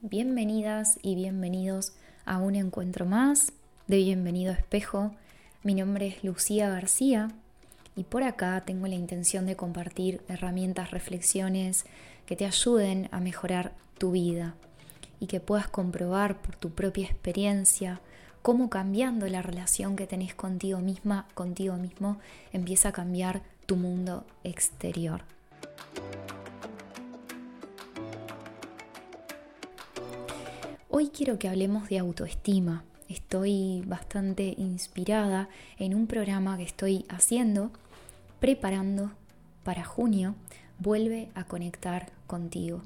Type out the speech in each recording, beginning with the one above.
Bienvenidas y bienvenidos a un encuentro más de Bienvenido Espejo. Mi nombre es Lucía García y por acá tengo la intención de compartir herramientas, reflexiones que te ayuden a mejorar tu vida y que puedas comprobar por tu propia experiencia cómo cambiando la relación que tenés contigo misma, contigo mismo, empieza a cambiar tu mundo exterior. Quiero que hablemos de autoestima. Estoy bastante inspirada en un programa que estoy haciendo, preparando para junio, vuelve a conectar contigo.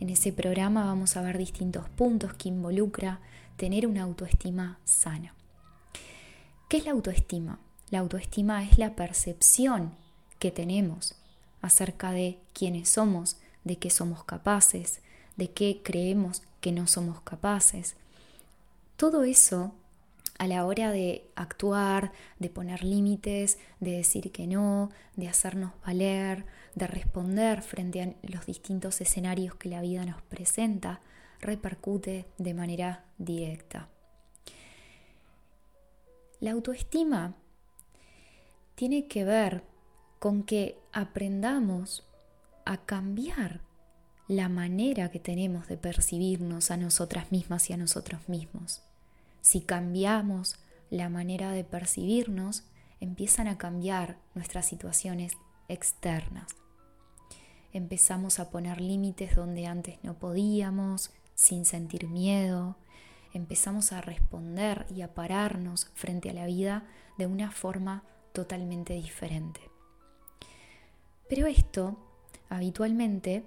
En ese programa vamos a ver distintos puntos que involucra tener una autoestima sana. ¿Qué es la autoestima? La autoestima es la percepción que tenemos acerca de quiénes somos, de qué somos capaces, de qué creemos que no somos capaces. Todo eso a la hora de actuar, de poner límites, de decir que no, de hacernos valer, de responder frente a los distintos escenarios que la vida nos presenta, repercute de manera directa. La autoestima tiene que ver con que aprendamos a cambiar la manera que tenemos de percibirnos a nosotras mismas y a nosotros mismos. Si cambiamos la manera de percibirnos, empiezan a cambiar nuestras situaciones externas. Empezamos a poner límites donde antes no podíamos, sin sentir miedo. Empezamos a responder y a pararnos frente a la vida de una forma totalmente diferente. Pero esto, habitualmente,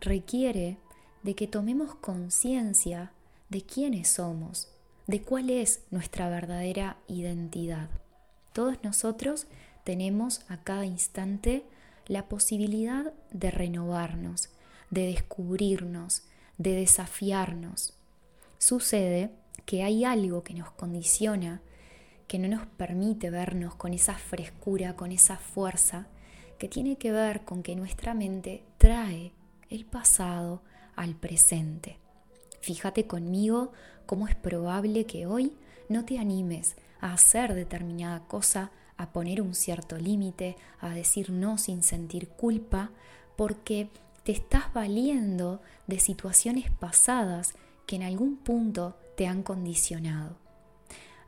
requiere de que tomemos conciencia de quiénes somos, de cuál es nuestra verdadera identidad. Todos nosotros tenemos a cada instante la posibilidad de renovarnos, de descubrirnos, de desafiarnos. Sucede que hay algo que nos condiciona, que no nos permite vernos con esa frescura, con esa fuerza, que tiene que ver con que nuestra mente trae el pasado al presente. Fíjate conmigo cómo es probable que hoy no te animes a hacer determinada cosa, a poner un cierto límite, a decir no sin sentir culpa, porque te estás valiendo de situaciones pasadas que en algún punto te han condicionado.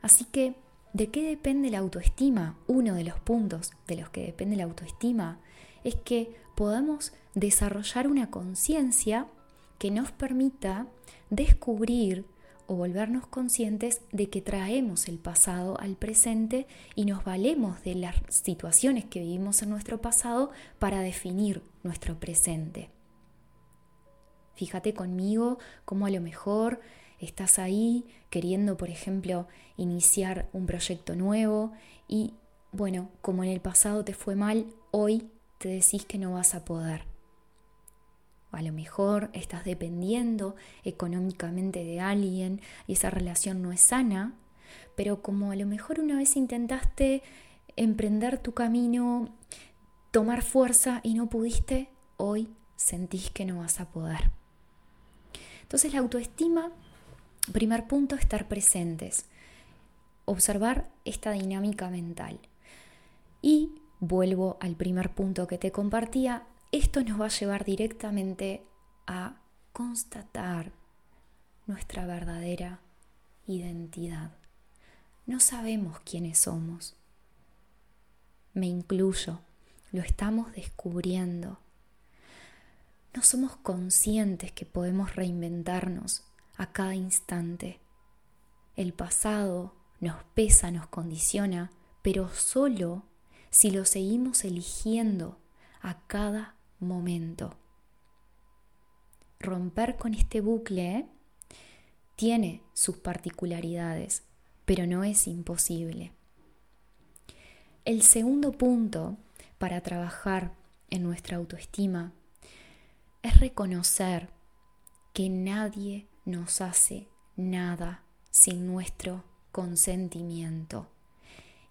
Así que, ¿de qué depende la autoestima? Uno de los puntos de los que depende la autoestima es que podamos desarrollar una conciencia que nos permita descubrir o volvernos conscientes de que traemos el pasado al presente y nos valemos de las situaciones que vivimos en nuestro pasado para definir nuestro presente. Fíjate conmigo cómo a lo mejor estás ahí queriendo, por ejemplo, iniciar un proyecto nuevo y, bueno, como en el pasado te fue mal, hoy te decís que no vas a poder. A lo mejor estás dependiendo económicamente de alguien y esa relación no es sana, pero como a lo mejor una vez intentaste emprender tu camino, tomar fuerza y no pudiste, hoy sentís que no vas a poder. Entonces la autoestima, primer punto, estar presentes, observar esta dinámica mental. Y vuelvo al primer punto que te compartía, esto nos va a llevar directamente a constatar nuestra verdadera identidad. No sabemos quiénes somos. Me incluyo, lo estamos descubriendo. No somos conscientes que podemos reinventarnos a cada instante. El pasado nos pesa, nos condiciona, pero solo si lo seguimos eligiendo a cada momento. Romper con este bucle tiene sus particularidades, pero no es imposible. El segundo punto para trabajar en nuestra autoestima es reconocer que nadie nos hace nada sin nuestro consentimiento.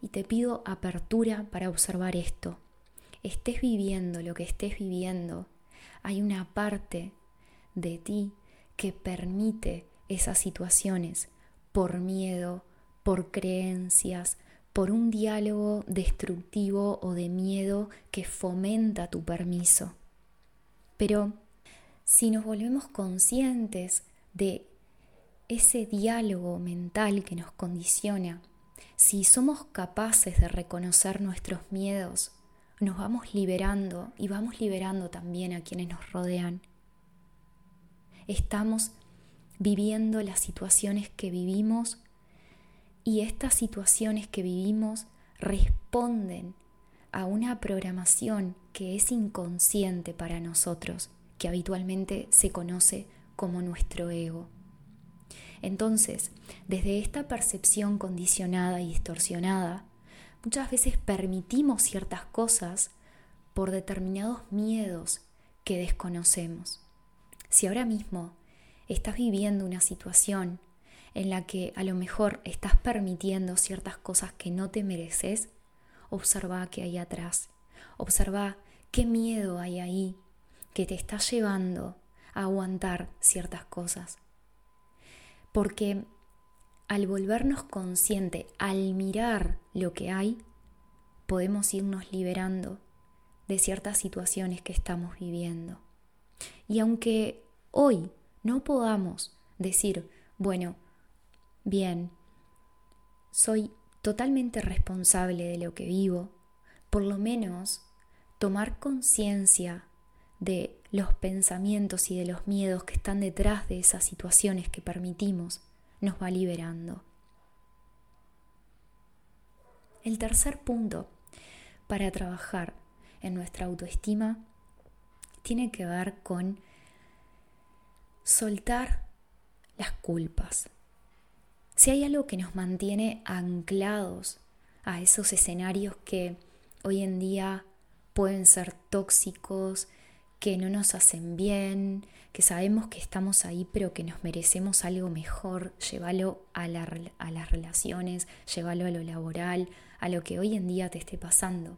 Y te pido apertura para observar esto. Estés viviendo lo que estés viviendo, hay una parte de ti que permite esas situaciones por miedo, por creencias, por un diálogo destructivo o de miedo que fomenta tu permiso. Pero si nos volvemos conscientes de ese diálogo mental que nos condiciona, si somos capaces de reconocer nuestros miedos, nos vamos liberando y vamos liberando también a quienes nos rodean. Estamos viviendo las situaciones que vivimos y estas situaciones que vivimos responden a una programación que es inconsciente para nosotros, que habitualmente se conoce como nuestro ego. Entonces, desde esta percepción condicionada y distorsionada, muchas veces permitimos ciertas cosas por determinados miedos que desconocemos. Si ahora mismo estás viviendo una situación en la que a lo mejor estás permitiendo ciertas cosas que no te mereces, observa qué hay atrás. Observa qué miedo hay ahí que te está llevando a aguantar ciertas cosas. Porque al volvernos consciente, al mirar lo que hay, podemos irnos liberando de ciertas situaciones que estamos viviendo. Y aunque hoy no podamos decir, bueno, bien, soy totalmente responsable de lo que vivo, por lo menos tomar conciencia de los pensamientos y de los miedos que están detrás de esas situaciones que permitimos nos va liberando. El tercer punto para trabajar en nuestra autoestima tiene que ver con soltar las culpas. Si hay algo que nos mantiene anclados a esos escenarios que hoy en día pueden ser tóxicos, que no nos hacen bien, que sabemos que estamos ahí pero que nos merecemos algo mejor, llévalo a, las relaciones, llévalo a lo laboral, a lo que hoy en día te esté pasando.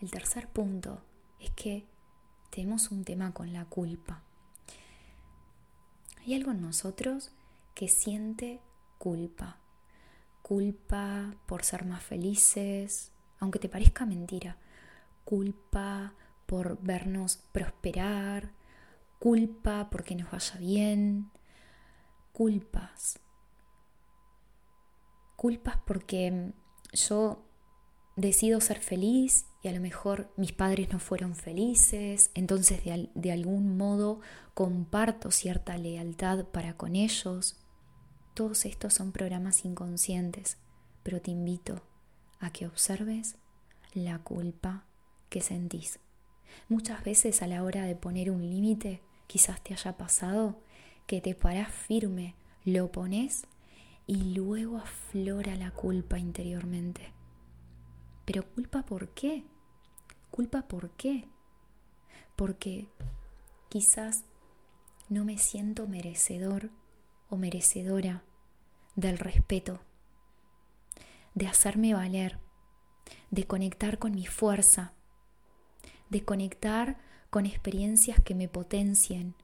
El tercer punto es que tenemos un tema con la culpa. Hay algo en nosotros que siente culpa. Culpa por ser más felices, aunque te parezca mentira. Culpa por vernos prosperar, culpa porque nos vaya bien, culpas. Culpas porque yo decido ser feliz y a lo mejor mis padres no fueron felices, entonces de, de, algún modo comparto cierta lealtad para con ellos. Todos estos son programas inconscientes, pero te invito a que observes la culpa que sentís. Muchas veces a la hora de poner un límite, quizás te haya pasado que te parás firme, lo pones y luego aflora la culpa interiormente. Pero culpa por qué? ¿Culpa por qué? Porque quizás no me siento merecedor o merecedora del respeto, de hacerme valer, de conectar con mi fuerza, de conectar con experiencias que me potencien.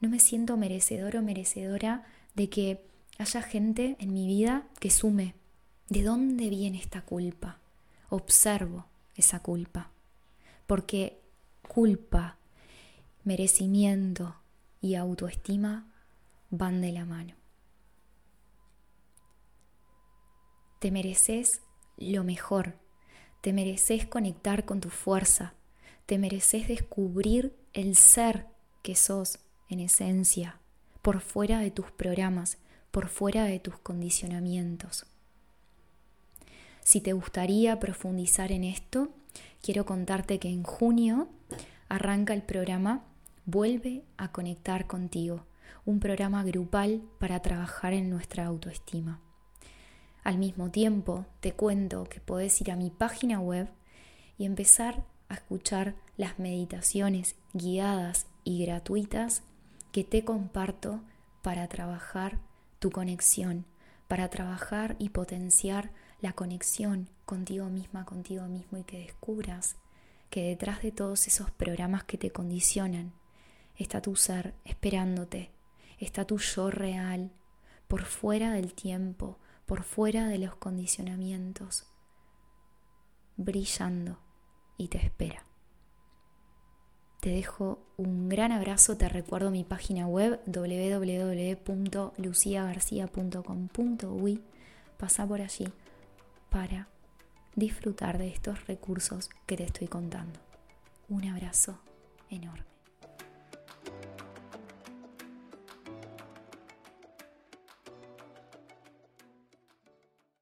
No me siento merecedor o merecedora de que haya gente en mi vida que sume. ¿De dónde viene esta culpa? Observo esa culpa. Porque culpa, merecimiento y autoestima van de la mano. Te mereces lo mejor te mereces conectar con tu fuerza. Te mereces descubrir el ser que sos en esencia, por fuera de tus programas, por fuera de tus condicionamientos. Si te gustaría profundizar en esto, quiero contarte que en junio arranca el programa Vuelve a conectar contigo, un programa grupal para trabajar en nuestra autoestima. Al mismo tiempo, te cuento que podés ir a mi página web y empezar a escuchar las meditaciones guiadas y gratuitas que te comparto para trabajar tu conexión, para trabajar y potenciar la conexión contigo misma, contigo mismo y que descubras que detrás de todos esos programas que te condicionan está tu ser esperándote, está tu yo real, por fuera del tiempo, por fuera de los condicionamientos, brillando y te espera. Te dejo un gran abrazo, te recuerdo mi página web www.luciagarcia.com.uy. Pasa por allí para disfrutar de estos recursos que te estoy contando. Un abrazo enorme.